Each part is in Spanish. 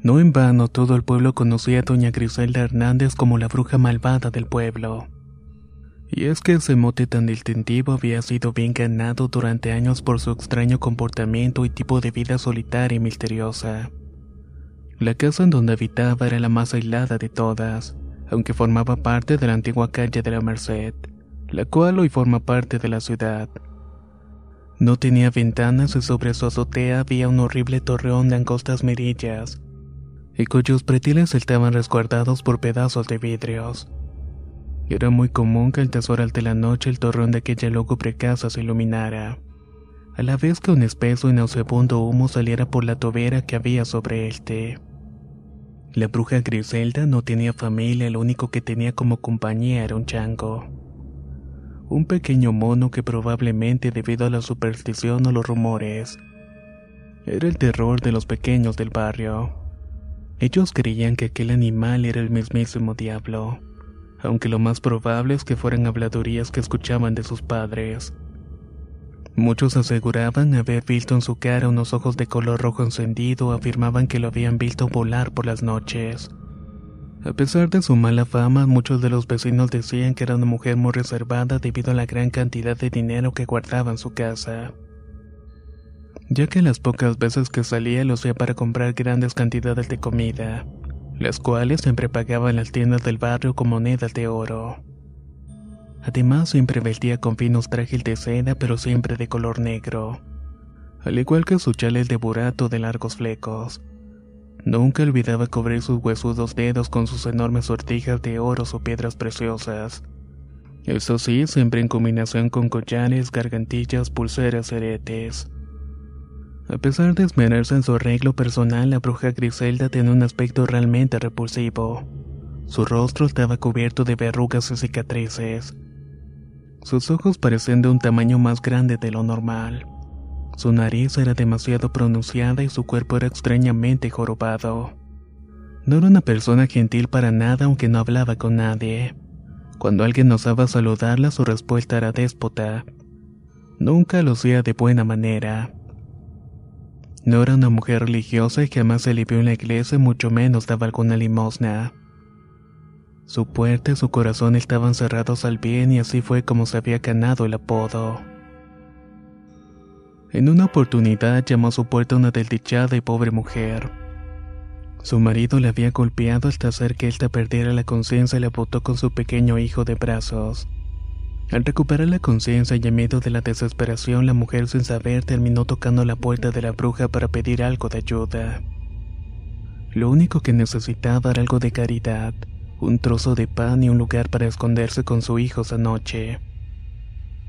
No en vano todo el pueblo conocía a doña Griselda Hernández como la bruja malvada del pueblo. Y es que ese mote tan distintivo había sido bien ganado durante años por su extraño comportamiento y tipo de vida solitaria y misteriosa. La casa en donde habitaba era la más aislada de todas, aunque formaba parte de la antigua calle de la Merced, la cual hoy forma parte de la ciudad. No tenía ventanas y sobre su azotea había un horrible torreón de angostas mirillas, y cuyos pretiles estaban resguardados por pedazos de vidrios. Era muy común que al horas de la noche el torreón de aquella lúgubre casa se iluminara, a la vez que un espeso y nauseabundo humo saliera por la tobera que había sobre el té. La bruja Griselda no tenía familia, lo único que tenía como compañía era un chango. Un pequeño mono que probablemente debido a la superstición o los rumores, era el terror de los pequeños del barrio. Ellos creían que aquel animal era el mismísimo diablo, aunque lo más probable es que fueran habladurías que escuchaban de sus padres. Muchos aseguraban haber visto en su cara unos ojos de color rojo encendido afirmaban que lo habían visto volar por las noches. A pesar de su mala fama, muchos de los vecinos decían que era una mujer muy reservada debido a la gran cantidad de dinero que guardaba en su casa ya que las pocas veces que salía lo hacía para comprar grandes cantidades de comida, las cuales siempre pagaba en las tiendas del barrio con monedas de oro. Además, siempre vestía con finos trajes de seda, pero siempre de color negro, al igual que sus chales de burato de largos flecos. Nunca olvidaba cubrir sus huesudos dedos con sus enormes sortijas de oro o piedras preciosas. Eso sí, siempre en combinación con collares, gargantillas, pulseras, aretes. A pesar de esmerarse en su arreglo personal, la bruja Griselda tenía un aspecto realmente repulsivo. Su rostro estaba cubierto de verrugas y cicatrices. Sus ojos parecían de un tamaño más grande de lo normal. Su nariz era demasiado pronunciada y su cuerpo era extrañamente jorobado. No era una persona gentil para nada aunque no hablaba con nadie. Cuando alguien osaba saludarla su respuesta era déspota. Nunca lo hacía de buena manera. No era una mujer religiosa y jamás se le en la iglesia, mucho menos daba alguna limosna. Su puerta y su corazón estaban cerrados al bien y así fue como se había ganado el apodo. En una oportunidad llamó a su puerta una desdichada y pobre mujer. Su marido le había golpeado hasta hacer que ésta perdiera la conciencia y la botó con su pequeño hijo de brazos. Al recuperar la conciencia y en medio de la desesperación, la mujer sin saber terminó tocando la puerta de la bruja para pedir algo de ayuda. Lo único que necesitaba era algo de caridad, un trozo de pan y un lugar para esconderse con su hijo esa noche.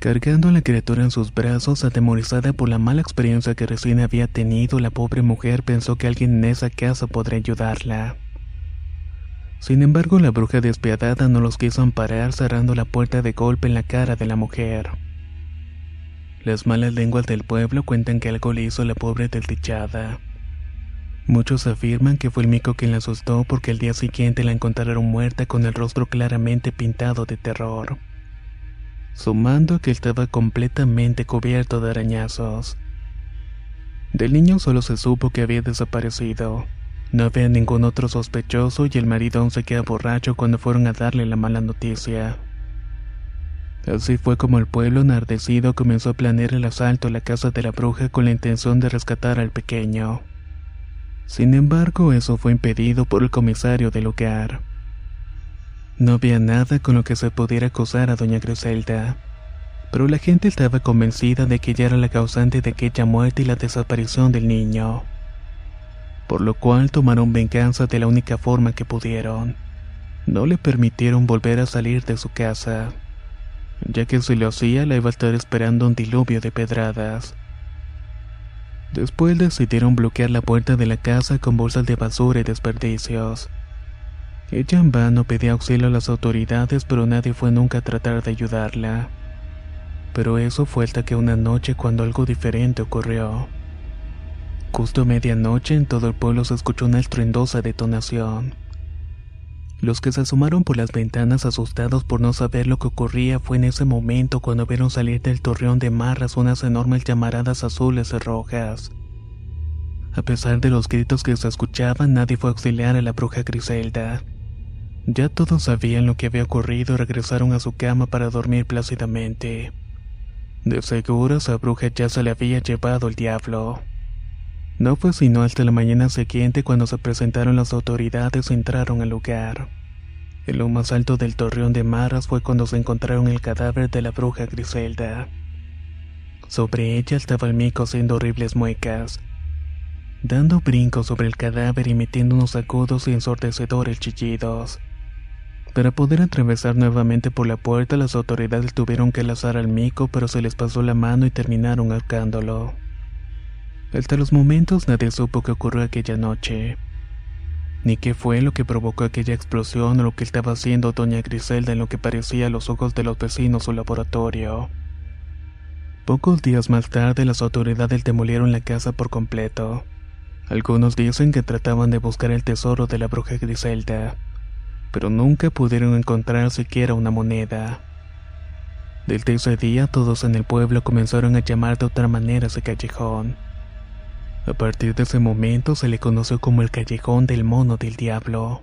Cargando a la criatura en sus brazos, atemorizada por la mala experiencia que recién había tenido, la pobre mujer pensó que alguien en esa casa podría ayudarla. Sin embargo, la bruja despiadada no los quiso amparar cerrando la puerta de golpe en la cara de la mujer. Las malas lenguas del pueblo cuentan que algo le hizo a la pobre desdichada. Muchos afirman que fue el mico quien la asustó porque el día siguiente la encontraron muerta con el rostro claramente pintado de terror. Sumando que estaba completamente cubierto de arañazos. Del niño solo se supo que había desaparecido No había ningún otro sospechoso y el marido aún se queda borracho cuando fueron a darle la mala noticia. Así fue como el pueblo enardecido comenzó a planear el asalto a la casa de la bruja con la intención de rescatar al pequeño. Sin embargo, eso fue impedido por el comisario del lugar. No había nada con lo que se pudiera acusar a doña Griselda, pero la gente estaba convencida de que ella era la causante de aquella muerte y la desaparición del niño por lo cual tomaron venganza de la única forma que pudieron. No le permitieron volver a salir de su casa, ya que si lo hacía la iba a estar esperando un diluvio de pedradas. Después decidieron bloquear la puerta de la casa con bolsas de basura y desperdicios. Ella en vano pedía auxilio a las autoridades, pero nadie fue nunca a tratar de ayudarla. Pero eso fue hasta que una noche cuando algo diferente ocurrió. Justo a medianoche en todo el pueblo se escuchó una estruendosa detonación. Los que se asomaron por las ventanas asustados por no saber lo que ocurría fue en ese momento cuando vieron salir del torreón de marras unas enormes llamaradas azules y rojas. A pesar de los gritos que se escuchaban, nadie fue a auxiliar a la bruja Griselda. Ya todos sabían lo que había ocurrido y regresaron a su cama para dormir plácidamente. De seguro esa bruja ya se le había llevado el diablo. No fue sino hasta la mañana siguiente cuando se presentaron las autoridades y entraron al lugar. En lo más alto del torreón de Marras fue cuando se encontraron el cadáver de la bruja Griselda. Sobre ella estaba el mico haciendo horribles muecas, dando brincos sobre el cadáver y metiendo unos agudos y ensordecedores chillidos. Para poder atravesar nuevamente por la puerta, las autoridades tuvieron que lazar al mico, pero se les pasó la mano y terminaron ahorcándolo. Hasta los momentos nadie supo qué ocurrió aquella noche, ni qué fue lo que provocó aquella explosión o lo que estaba haciendo doña Griselda en lo que parecía a los ojos de los vecinos su laboratorio. Pocos días más tarde las autoridades demolieron la casa por completo. Algunos dicen que trataban de buscar el tesoro de la bruja Griselda, pero nunca pudieron encontrar siquiera una moneda. Desde ese día todos en el pueblo comenzaron a llamar de otra manera ese callejón. A partir de ese momento se le conoció como el Callejón del Mono del Diablo.